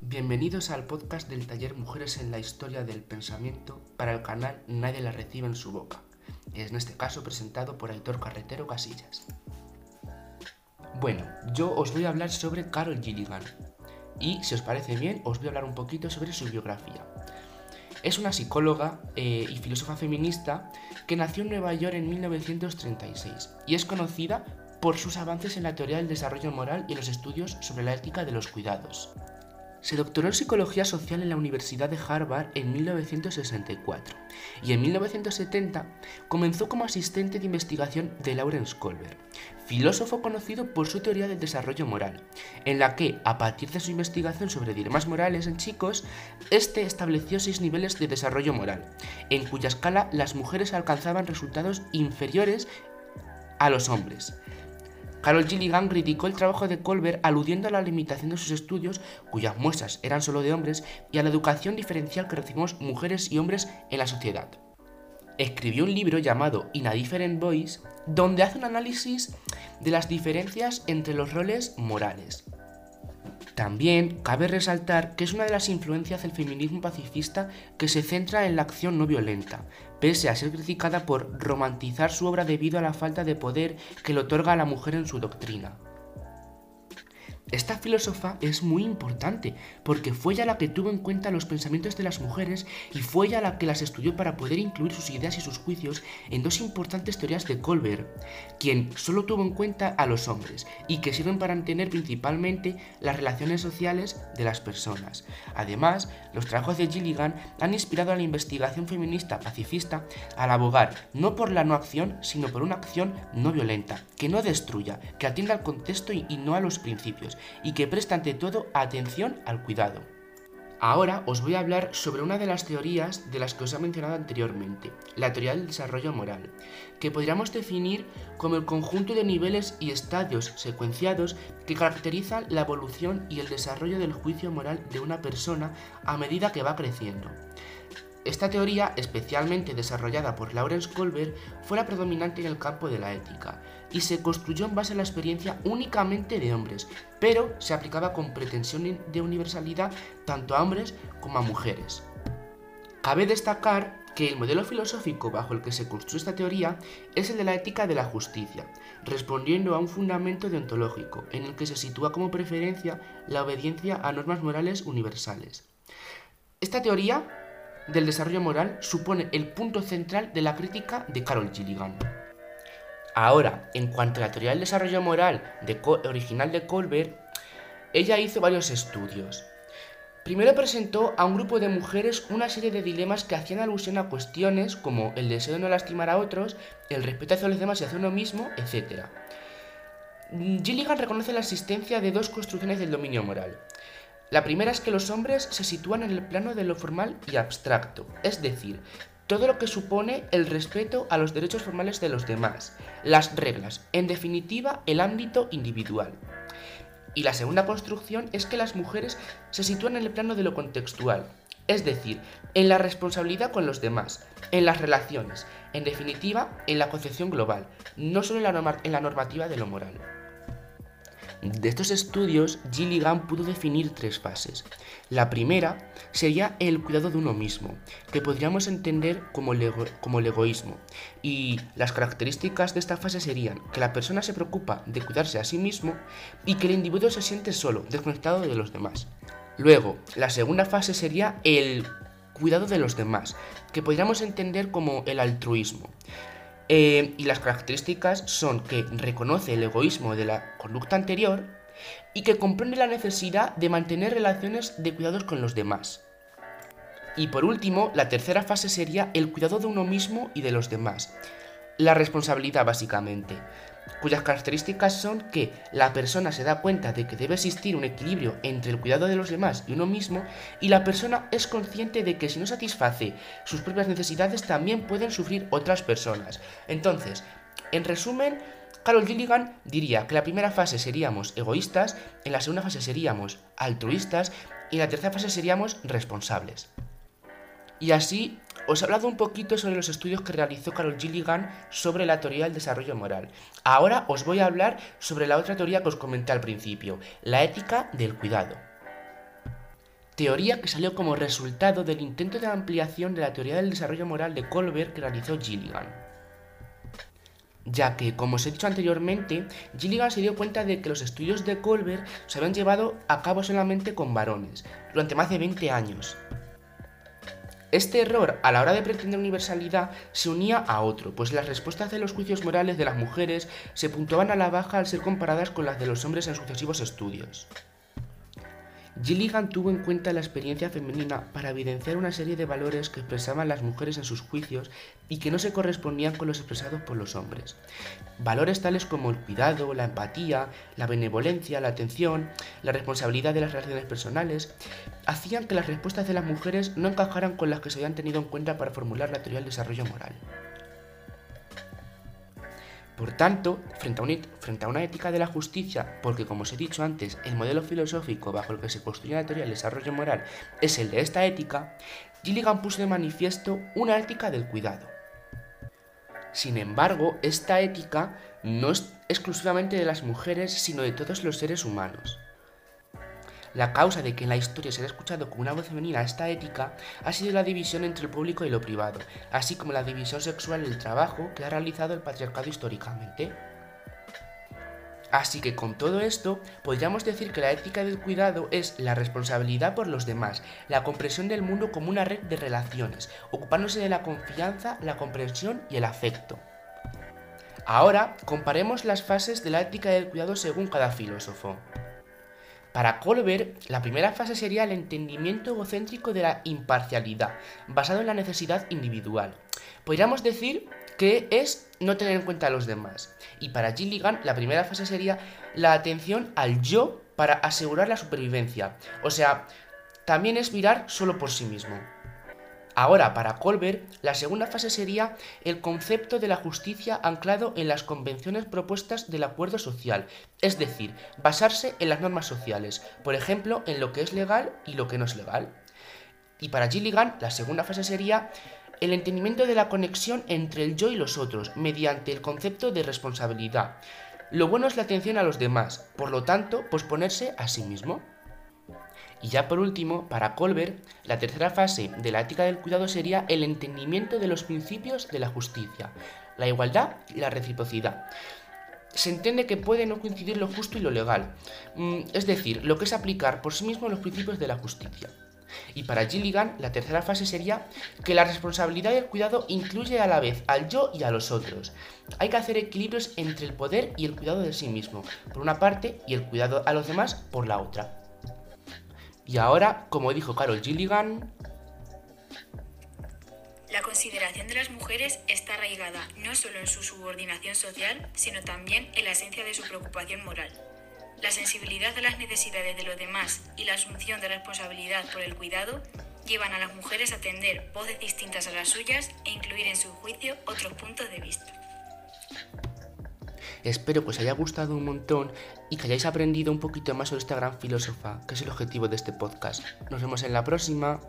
Bienvenidos al podcast del taller Mujeres en la Historia del Pensamiento para el canal Nadie la recibe en su boca. Es en este caso presentado por Aitor Carretero Casillas. Bueno, yo os voy a hablar sobre Carol Gilligan y si os parece bien os voy a hablar un poquito sobre su biografía. Es una psicóloga eh, y filósofa feminista que nació en Nueva York en 1936 y es conocida por sus avances en la teoría del desarrollo moral y los estudios sobre la ética de los cuidados. Se doctoró en Psicología Social en la Universidad de Harvard en 1964 y en 1970 comenzó como asistente de investigación de Lawrence Kohlberg, filósofo conocido por su teoría del desarrollo moral, en la que, a partir de su investigación sobre dilemas morales en chicos, este estableció seis niveles de desarrollo moral, en cuya escala las mujeres alcanzaban resultados inferiores a los hombres, Carol Gilligan criticó el trabajo de Colbert aludiendo a la limitación de sus estudios, cuyas muestras eran solo de hombres, y a la educación diferencial que recibimos mujeres y hombres en la sociedad. Escribió un libro llamado In a Different Voice, donde hace un análisis de las diferencias entre los roles morales. También cabe resaltar que es una de las influencias del feminismo pacifista que se centra en la acción no violenta, pese a ser criticada por romantizar su obra debido a la falta de poder que le otorga a la mujer en su doctrina. Esta filósofa es muy importante porque fue ella la que tuvo en cuenta los pensamientos de las mujeres y fue ella la que las estudió para poder incluir sus ideas y sus juicios en dos importantes teorías de Colbert, quien solo tuvo en cuenta a los hombres y que sirven para entender principalmente las relaciones sociales de las personas. Además, los trabajos de Gilligan han inspirado a la investigación feminista pacifista al abogar no por la no acción, sino por una acción no violenta, que no destruya, que atienda al contexto y no a los principios y que presta ante todo atención al cuidado. Ahora os voy a hablar sobre una de las teorías de las que os he mencionado anteriormente, la teoría del desarrollo moral, que podríamos definir como el conjunto de niveles y estadios secuenciados que caracterizan la evolución y el desarrollo del juicio moral de una persona a medida que va creciendo. Esta teoría, especialmente desarrollada por Lawrence Kohlberg, fue la predominante en el campo de la ética y se construyó en base a la experiencia únicamente de hombres, pero se aplicaba con pretensión de universalidad tanto a hombres como a mujeres. Cabe destacar que el modelo filosófico bajo el que se construye esta teoría es el de la ética de la justicia, respondiendo a un fundamento deontológico en el que se sitúa como preferencia la obediencia a normas morales universales. Esta teoría del desarrollo moral supone el punto central de la crítica de Carol Gilligan. Ahora, en cuanto a la teoría del desarrollo moral original de Colbert, ella hizo varios estudios. Primero presentó a un grupo de mujeres una serie de dilemas que hacían alusión a cuestiones como el deseo de no lastimar a otros, el respeto hacia los demás y hacia uno mismo, etc. Gilligan reconoce la existencia de dos construcciones del dominio moral. La primera es que los hombres se sitúan en el plano de lo formal y abstracto, es decir, todo lo que supone el respeto a los derechos formales de los demás, las reglas, en definitiva el ámbito individual. Y la segunda construcción es que las mujeres se sitúan en el plano de lo contextual, es decir, en la responsabilidad con los demás, en las relaciones, en definitiva, en la concepción global, no solo en la, normativa de lo moral. De estos estudios, Gilligan pudo definir tres fases. La primera sería el cuidado de uno mismo, que podríamos entender como el, egoísmo. Y las características de esta fase serían que la persona se preocupa de cuidarse a sí mismo y que el individuo se siente solo, desconectado de los demás. Luego, la segunda fase sería el cuidado de los demás, que podríamos entender como el altruismo. Eh, y las características son que reconoce el egoísmo de la conducta anterior y que comprende la necesidad de mantener relaciones de cuidados con los demás. Y por último, la tercera fase sería el cuidado de uno mismo y de los demás. La responsabilidad básicamente cuyas características son que la persona se da cuenta de que debe existir un equilibrio entre el cuidado de los demás y uno mismo, y la persona es consciente de que si no satisface sus propias necesidades también pueden sufrir otras personas. Entonces, en resumen, Carol Gilligan diría que la primera fase seríamos egoístas, en la segunda fase seríamos altruistas y en la tercera fase seríamos responsables. Y así os he hablado un poquito sobre los estudios que realizó Carol Gilligan sobre la teoría del desarrollo moral. Ahora os voy a hablar sobre la otra teoría que os comenté al principio, la ética del cuidado. teoría que salió como resultado del intento de ampliación de la teoría del desarrollo moral de Colbert que realizó Gilligan. Ya que, como os he dicho anteriormente, Gilligan se dio cuenta de que los estudios de Colbert se habían llevado a cabo solamente con varones, durante más de 20 años. Este error a la hora de pretender universalidad se unía a otro, pues las respuestas de los juicios morales de las mujeres se puntuaban a la baja al ser comparadas con las de los hombres en sucesivos estudios. Gilligan tuvo en cuenta la experiencia femenina para evidenciar una serie de valores que expresaban las mujeres en sus juicios y que no se correspondían con los expresados por los hombres. Valores tales como el cuidado, la empatía, la benevolencia, la atención, la responsabilidad de las relaciones personales, hacían que las respuestas de las mujeres no encajaran con las que se habían tenido en cuenta para formular la teoría del desarrollo moral. Por tanto, frente a, una ética de la justicia, porque como os he dicho antes, el modelo filosófico bajo el que se construye la teoría del desarrollo moral es el de esta ética, Gilligan puso de manifiesto una ética del cuidado. Sin embargo, esta ética no es exclusivamente de las mujeres, sino de todos los seres humanos. La causa de que en la historia se haya escuchado con una voz femenina esta ética ha sido la división entre el público y lo privado, así como la división sexual del trabajo que ha realizado el patriarcado históricamente. Así que con todo esto, podríamos decir que la ética del cuidado es la responsabilidad por los demás, la comprensión del mundo como una red de relaciones, ocupándose de la confianza, la comprensión y el afecto. Ahora, comparemos las fases de la ética del cuidado según cada filósofo. Para Colbert, la primera fase sería el entendimiento egocéntrico de la imparcialidad, basado en la necesidad individual. Podríamos decir que es no tener en cuenta a los demás. Y para Gilligan, la primera fase sería la atención al yo para asegurar la supervivencia. O sea, también es mirar solo por sí mismo. Ahora, para Colbert, la segunda fase sería el concepto de la justicia anclado en las convenciones propuestas del acuerdo social, es decir, basarse en las normas sociales, por ejemplo, en lo que es legal y lo que no es legal. Y para Gilligan, la segunda fase sería el entendimiento de la conexión entre el yo y los otros, mediante el concepto de responsabilidad. Lo bueno es la atención a los demás, por lo tanto, posponerse a sí mismo. Y ya por último, para Colbert, la tercera fase de la ética del cuidado sería el entendimiento de los principios de la justicia, la igualdad y la reciprocidad. Se entiende que puede no coincidir lo justo y lo legal, mm, es decir, lo que es aplicar por sí mismo los principios de la justicia. Y para Gilligan, la tercera fase sería que la responsabilidad del cuidado incluye a la vez al yo y a los otros. Hay que hacer equilibrios entre el poder y el cuidado de sí mismo, por una parte, y el cuidado a los demás por la otra. Y ahora, como dijo Carol Gilligan, la consideración de las mujeres está arraigada no solo en su subordinación social, sino también en la esencia de su preocupación moral. La sensibilidad a las necesidades de los demás y la asunción de responsabilidad por el cuidado llevan a las mujeres a atender voces distintas a las suyas e incluir en su juicio otros puntos de vista. Espero que os haya gustado un montón y que hayáis aprendido un poquito más sobre esta gran filósofa, que es el objetivo de este podcast. Nos vemos en la próxima.